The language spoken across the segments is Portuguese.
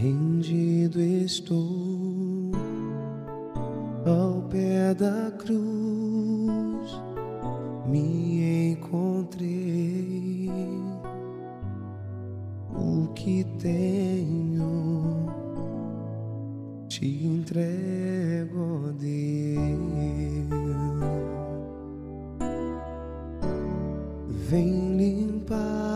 Rendido estou ao pé da cruz, me encontrei. O que tenho te entrego, Deus. Vem limpar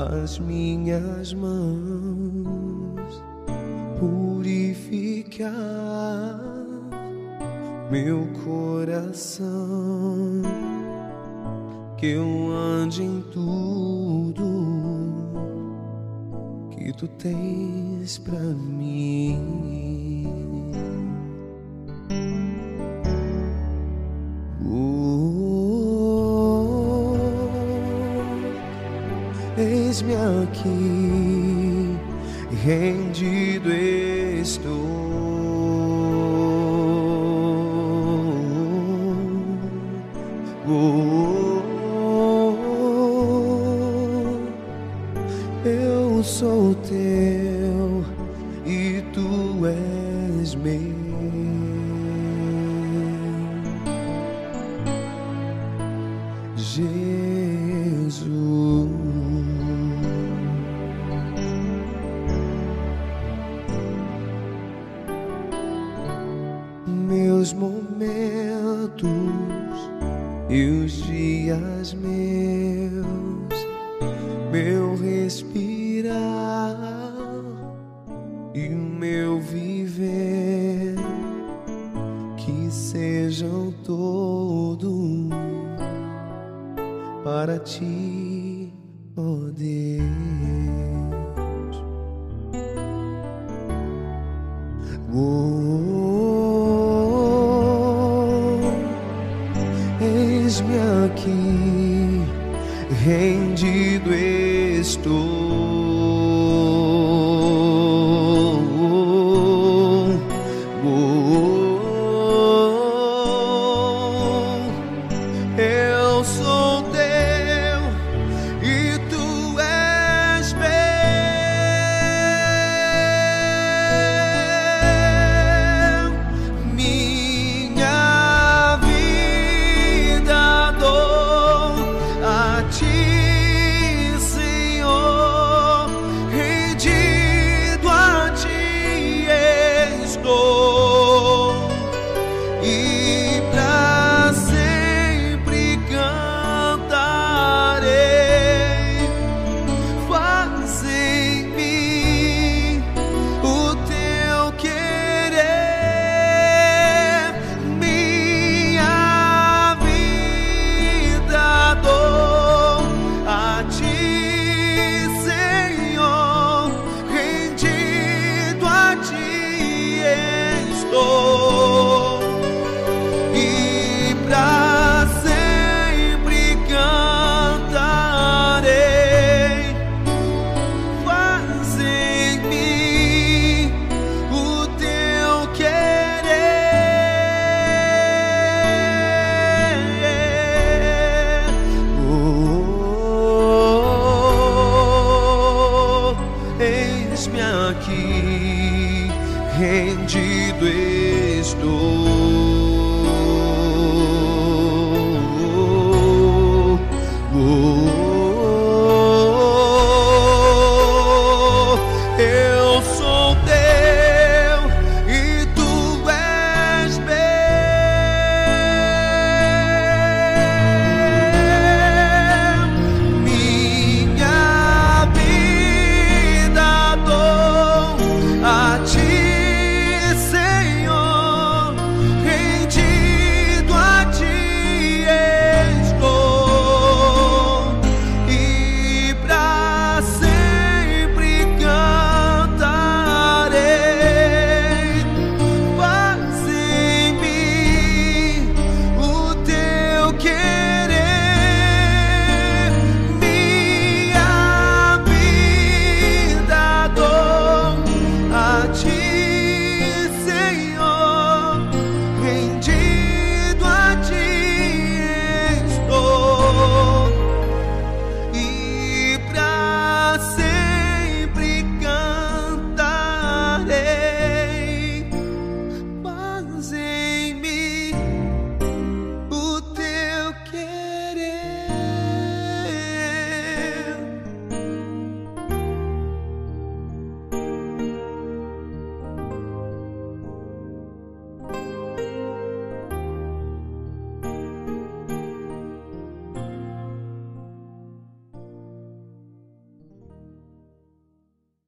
as minhas mãos, purificar meu coração, que eu ande em tudo que tu tens pra mim. Eis-me aqui, rendido estou. Eu sou teu e tu és meu. Meus momentos e os dias meus, meu respirar e o meu viver, que sejam todos para ti, ó Deus. Aqui, rendido estou. You rendido estou.